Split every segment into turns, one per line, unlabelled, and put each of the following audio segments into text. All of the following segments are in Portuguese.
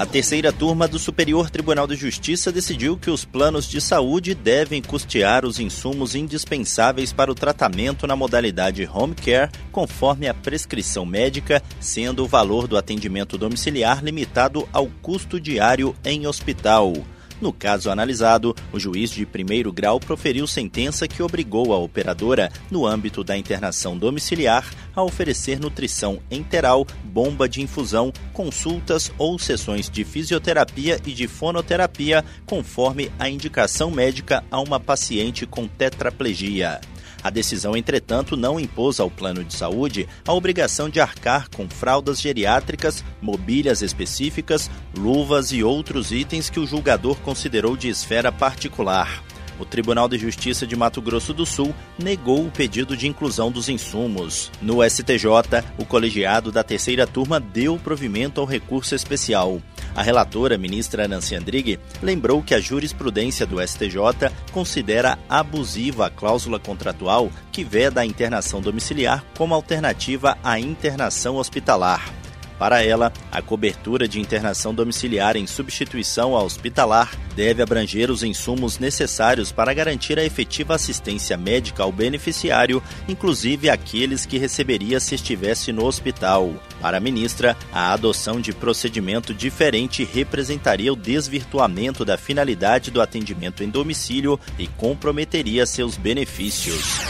A terceira turma do Superior Tribunal de Justiça decidiu que os planos de saúde devem custear os insumos indispensáveis para o tratamento na modalidade home care, conforme a prescrição médica, sendo o valor do atendimento domiciliar limitado ao custo diário em hospital. No caso analisado, o juiz de primeiro grau proferiu sentença que obrigou a operadora, no âmbito da internação domiciliar, a oferecer nutrição enteral, bomba de infusão, consultas ou sessões de fisioterapia e de fonoterapia, conforme a indicação médica a uma paciente com tetraplegia. A decisão, entretanto, não impôs ao plano de saúde a obrigação de arcar com fraldas geriátricas, mobílias específicas, luvas e outros itens que o julgador considerou de esfera particular. O Tribunal de Justiça de Mato Grosso do Sul negou o pedido de inclusão dos insumos. No STJ, o colegiado da terceira turma deu provimento ao recurso especial. A relatora, ministra Nancy Andrighi, lembrou que a jurisprudência do STJ considera abusiva a cláusula contratual que veda a internação domiciliar como alternativa à internação hospitalar. Para ela, a cobertura de internação domiciliar em substituição à hospitalar deve abranger os insumos necessários para garantir a efetiva assistência médica ao beneficiário, inclusive aqueles que receberia se estivesse no hospital. Para a ministra, a adoção de procedimento diferente representaria o desvirtuamento da finalidade do atendimento em domicílio e comprometeria seus benefícios.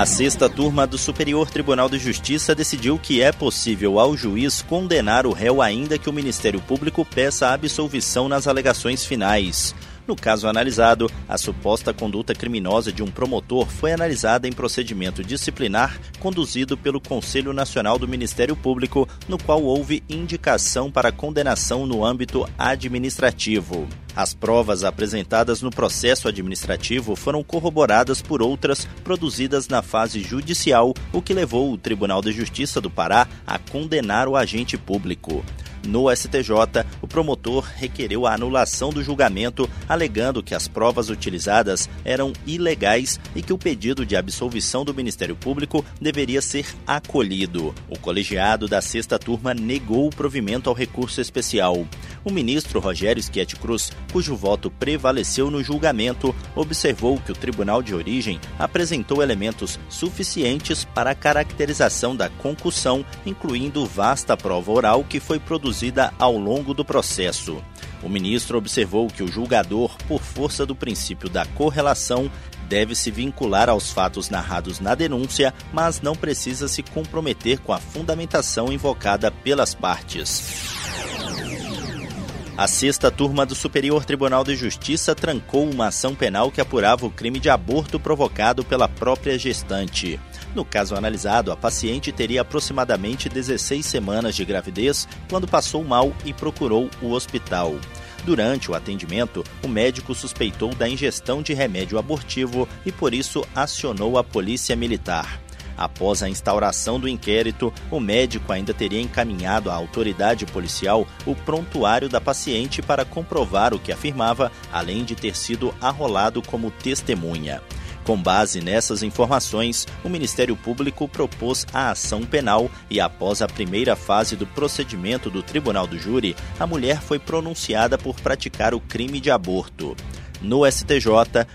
A sexta turma do Superior Tribunal de Justiça decidiu que é possível ao juiz condenar o réu ainda que o Ministério Público peça absolvição nas alegações finais. No caso analisado, a suposta conduta criminosa de um promotor foi analisada em procedimento disciplinar conduzido pelo Conselho Nacional do Ministério Público, no qual houve indicação para condenação no âmbito administrativo. As provas apresentadas no processo administrativo foram corroboradas por outras produzidas na fase judicial, o que levou o Tribunal de Justiça do Pará a condenar o agente público. No STJ, o promotor requereu a anulação do julgamento, alegando que as provas utilizadas eram ilegais e que o pedido de absolvição do Ministério Público deveria ser acolhido. O colegiado da sexta turma negou o provimento ao recurso especial. O ministro Rogério Schietti Cruz, cujo voto prevaleceu no julgamento, observou que o tribunal de origem apresentou elementos suficientes para a caracterização da concussão, incluindo vasta prova oral que foi produzida ao longo do processo. O ministro observou que o julgador, por força do princípio da correlação, deve se vincular aos fatos narrados na denúncia, mas não precisa se comprometer com a fundamentação invocada pelas partes. A sexta turma do Superior Tribunal de Justiça trancou uma ação penal que apurava o crime de aborto provocado pela própria gestante. No caso analisado, a paciente teria aproximadamente 16 semanas de gravidez quando passou mal e procurou o hospital. Durante o atendimento, o médico suspeitou da ingestão de remédio abortivo e por isso acionou a polícia militar. Após a instauração do inquérito, o médico ainda teria encaminhado à autoridade policial o prontuário da paciente para comprovar o que afirmava, além de ter sido arrolado como testemunha. Com base nessas informações, o Ministério Público propôs a ação penal e, após a primeira fase do procedimento do Tribunal do Júri, a mulher foi pronunciada por praticar o crime de aborto. No STJ,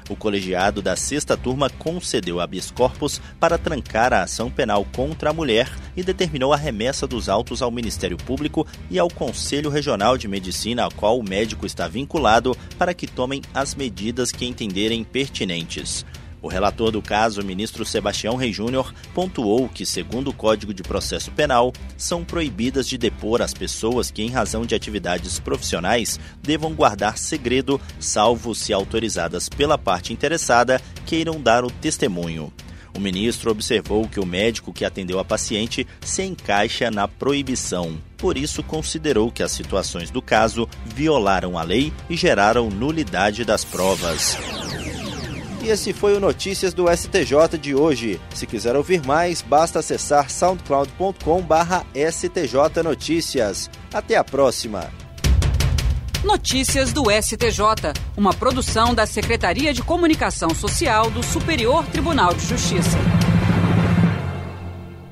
o colegiado da sexta turma concedeu habeas corpus para trancar a ação penal contra a mulher e determinou a remessa dos autos ao Ministério Público e ao Conselho Regional de Medicina, ao qual o médico está vinculado, para que tomem as medidas que entenderem pertinentes. O relator do caso, o ministro Sebastião Rei Júnior, pontuou que, segundo o Código de Processo Penal, são proibidas de depor as pessoas que, em razão de atividades profissionais, devam guardar segredo, salvo se autorizadas pela parte interessada, queiram dar o testemunho. O ministro observou que o médico que atendeu a paciente se encaixa na proibição. Por isso, considerou que as situações do caso violaram a lei e geraram nulidade das provas. E esse foi o Notícias do STJ de hoje. Se quiser ouvir mais, basta acessar soundcloud.com/stjnoticias. Até a próxima.
Notícias do STJ, uma produção da Secretaria de Comunicação Social do Superior Tribunal de Justiça.